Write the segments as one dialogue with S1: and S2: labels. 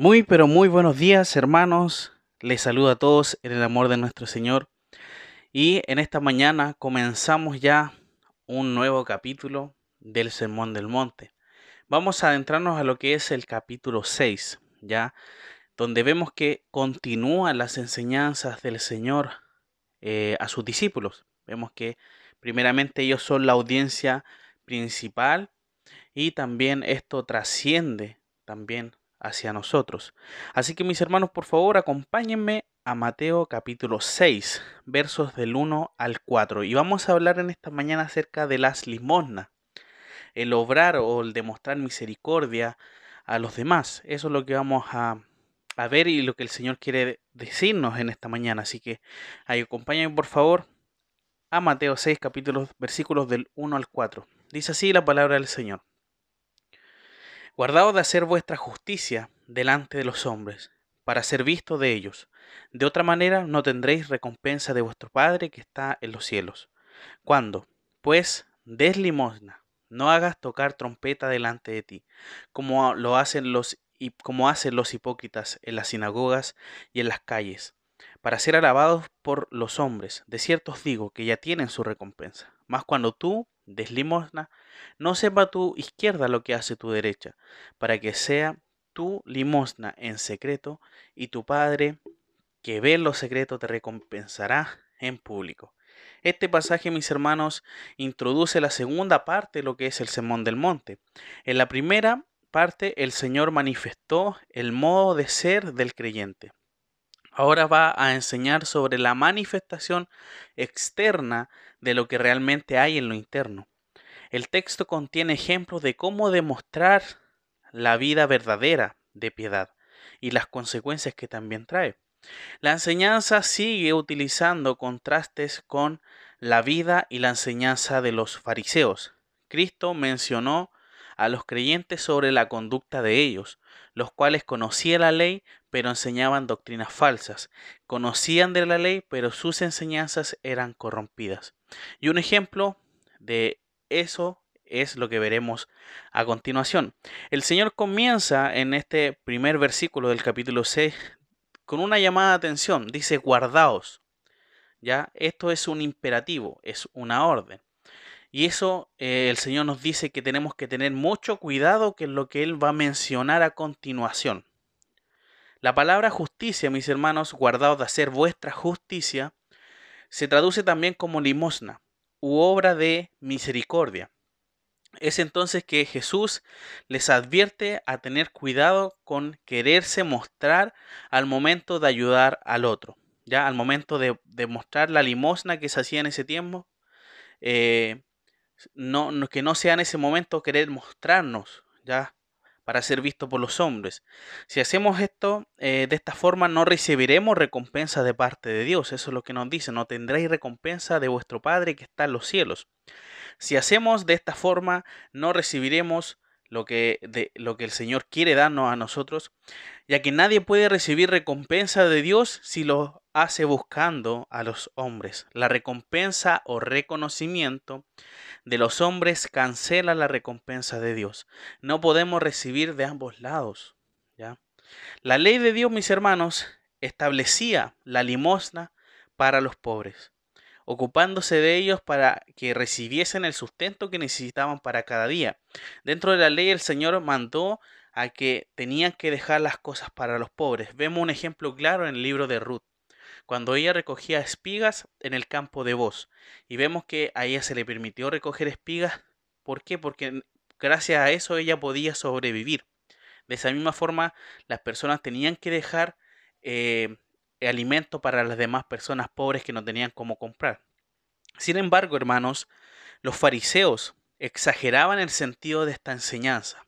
S1: Muy, pero muy buenos días, hermanos. Les saludo a todos en el amor de nuestro Señor. Y en esta mañana comenzamos ya un nuevo capítulo del Sermón del Monte. Vamos a adentrarnos a lo que es el capítulo 6, ya, donde vemos que continúan las enseñanzas del Señor eh, a sus discípulos. Vemos que primeramente ellos son la audiencia principal y también esto trasciende también hacia nosotros. Así que mis hermanos, por favor, acompáñenme a Mateo capítulo 6, versos del 1 al 4. Y vamos a hablar en esta mañana acerca de las limosnas, el obrar o el demostrar misericordia a los demás. Eso es lo que vamos a, ver y lo que el Señor quiere decirnos en esta mañana. Así que ahí acompáñenme, por favor, a Mateo 6, capítulos, versículos del 1 al 4. Dice así la palabra del Señor. Guardaos de hacer vuestra justicia delante de los hombres, para ser visto de ellos. De otra manera no tendréis recompensa de vuestro Padre que está en los cielos. Cuando, pues, des limosna, no hagas tocar trompeta delante de ti, como lo hacen los como hacen los hipócritas en las sinagogas y en las calles, para ser alabados por los hombres. De cierto os digo que ya tienen su recompensa. Mas cuando tú des limosna, no sepa tu izquierda lo que hace tu derecha, para que sea tu limosna en secreto, y tu Padre, que ve lo secreto, te recompensará en público. Este pasaje, mis hermanos, introduce la segunda parte de lo que es el Sermón del Monte. En la primera parte, el Señor manifestó el modo de ser del creyente. Ahora va a enseñar sobre la manifestación externa de lo que realmente hay en lo interno. El texto contiene ejemplos de cómo demostrar la vida verdadera de piedad y las consecuencias que también trae. La enseñanza sigue utilizando contrastes con la vida y la enseñanza de los fariseos. Cristo mencionó a los creyentes sobre la conducta de ellos, los cuales conocían la ley, pero enseñaban doctrinas falsas, conocían de la ley, pero sus enseñanzas eran corrompidas. Y un ejemplo de eso es lo que veremos a continuación. El Señor comienza en este primer versículo del capítulo 6 con una llamada de atención. Dice, guardaos. Ya, esto es un imperativo, es una orden. Y eso eh, el Señor nos dice que tenemos que tener mucho cuidado que es lo que Él va a mencionar a continuación. La palabra justicia, mis hermanos, guardaos de hacer vuestra justicia, se traduce también como limosna u obra de misericordia. Es entonces que Jesús les advierte a tener cuidado con quererse mostrar al momento de ayudar al otro. Ya al momento de, mostrar la limosna que se hacía en ese tiempo, eh, no, que no sea en ese momento querer mostrarnos, ya para ser visto por los hombres. Si hacemos esto eh, de esta forma, no recibiremos recompensa de parte de Dios. Eso es lo que nos dice, no tendréis recompensa de vuestro Padre que está en los cielos. Si hacemos de esta forma, no recibiremos lo que, de, lo que el Señor quiere darnos a nosotros, ya que nadie puede recibir recompensa de Dios si lo hace buscando a los hombres. La recompensa o reconocimiento de los hombres cancela la recompensa de Dios. No podemos recibir de ambos lados. ¿ya? La ley de Dios, mis hermanos, establecía la limosna para los pobres, ocupándose de ellos para que recibiesen el sustento que necesitaban para cada día. Dentro de la ley el Señor mandó a que tenían que dejar las cosas para los pobres. Vemos un ejemplo claro en el libro de Ruth cuando ella recogía espigas en el campo de Voz. Y vemos que a ella se le permitió recoger espigas. ¿Por qué? Porque gracias a eso ella podía sobrevivir. De esa misma forma, las personas tenían que dejar eh, alimento para las demás personas pobres que no tenían cómo comprar. Sin embargo, hermanos, los fariseos exageraban el sentido de esta enseñanza.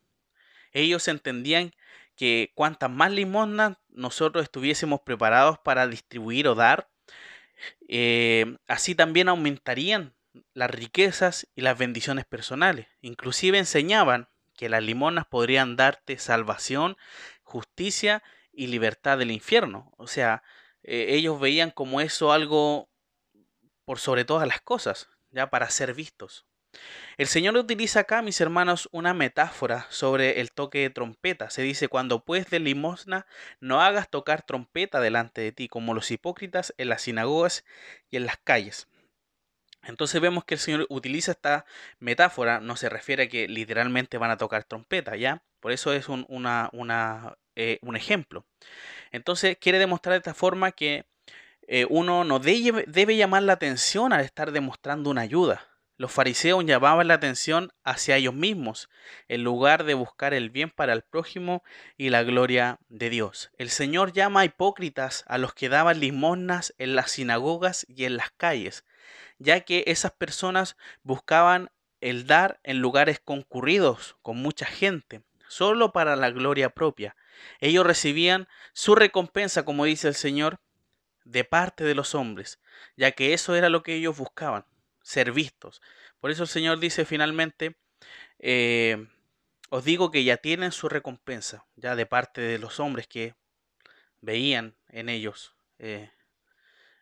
S1: Ellos entendían que cuantas más limosnas nosotros estuviésemos preparados para distribuir o dar, eh, así también aumentarían las riquezas y las bendiciones personales. Inclusive enseñaban que las limonas podrían darte salvación, justicia y libertad del infierno. O sea, eh, ellos veían como eso algo por sobre todas las cosas, ya para ser vistos. El Señor utiliza acá, mis hermanos, una metáfora sobre el toque de trompeta. Se dice, cuando pues de limosna, no hagas tocar trompeta delante de ti, como los hipócritas en las sinagogas y en las calles. Entonces vemos que el Señor utiliza esta metáfora, no se refiere a que literalmente van a tocar trompeta, ¿ya? Por eso es un, eh, un ejemplo. Entonces quiere demostrar de esta forma que eh, uno no debe llamar la atención al estar demostrando una ayuda. Los fariseos llamaban la atención hacia ellos mismos, en lugar de buscar el bien para el prójimo y la gloria de Dios. El Señor llama a hipócritas a los que daban limosnas en las sinagogas y en las calles, ya que esas personas buscaban el dar en lugares concurridos, con mucha gente, solo para la gloria propia. Ellos recibían su recompensa, como dice el Señor, de parte de los hombres, ya que eso era lo que ellos buscaban ser vistos. Por eso el Señor dice finalmente, eh, os digo que ya tienen su recompensa, ya de parte de los hombres que veían en ellos eh,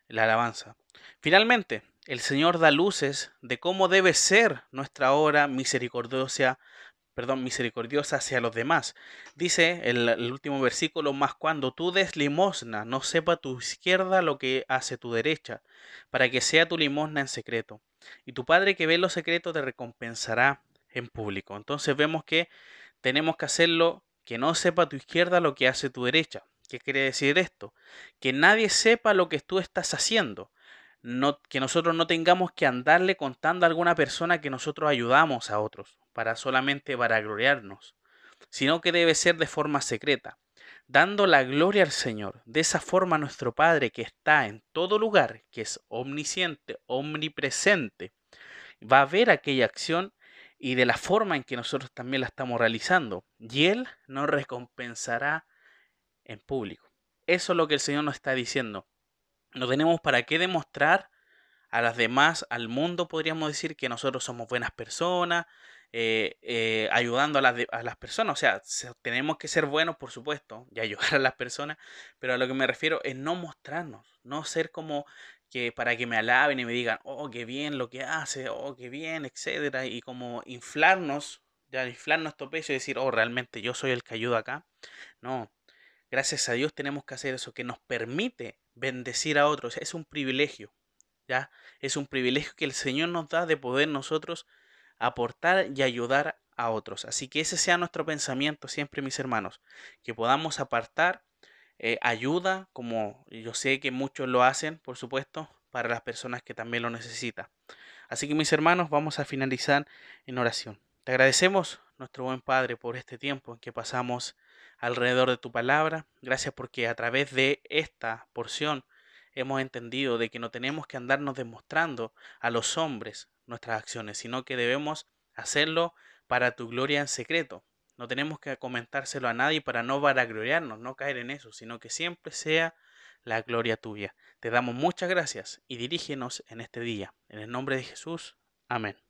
S1: la alabanza. Finalmente, el Señor da luces de cómo debe ser nuestra obra misericordiosa perdón, misericordiosa hacia los demás. Dice el, el, último versículo, más cuando tú des limosna, no sepa tu izquierda lo que hace tu derecha, para que sea tu limosna en secreto. Y tu Padre que ve lo secreto te recompensará en público. Entonces vemos que tenemos que hacerlo, que no sepa tu izquierda lo que hace tu derecha. ¿Qué quiere decir esto? Que nadie sepa lo que tú estás haciendo. No, que nosotros no tengamos que andarle contando a alguna persona que nosotros ayudamos a otros para solamente para gloriarnos, sino que debe ser de forma secreta, dando la gloria al Señor. De esa forma nuestro Padre que está en todo lugar, que es omnisciente, omnipresente, va a ver aquella acción y de la forma en que nosotros también la estamos realizando. Y Él nos recompensará en público. Eso es lo que el Señor nos está diciendo. No tenemos para qué demostrar a las demás, al mundo, podríamos decir que nosotros somos buenas personas, eh, eh, ayudando a las, a las, personas. O sea, tenemos que ser buenos, por supuesto, y ayudar a las personas, pero a lo que me refiero es no mostrarnos, no ser como que para que me alaben y me digan, oh, qué bien lo que hace, oh, qué bien, etcétera, y como inflarnos, ya inflar nuestro pecho y decir, oh, realmente yo soy el que ayuda acá. No, gracias a Dios tenemos que hacer eso, que nos permite bendecir a otros, es un privilegio, ¿ya? Es un privilegio que el Señor nos da de poder nosotros aportar y ayudar a otros. Así que ese sea nuestro pensamiento siempre, mis hermanos, que podamos apartar eh, ayuda, como yo sé que muchos lo hacen, por supuesto, para las personas que también lo necesitan. Así que mis hermanos, vamos a finalizar en oración. Te agradecemos, nuestro buen Padre, por este tiempo en que pasamos alrededor de tu palabra. Gracias porque a través de esta porción hemos entendido de que no tenemos que andarnos demostrando a los hombres nuestras acciones, sino que debemos hacerlo para tu gloria en secreto. No tenemos que comentárselo a nadie para no vanagloriarnos, no caer en eso, sino que siempre sea la gloria tuya. Te damos muchas gracias y dirígenos en este día. En el nombre de Jesús. Amén.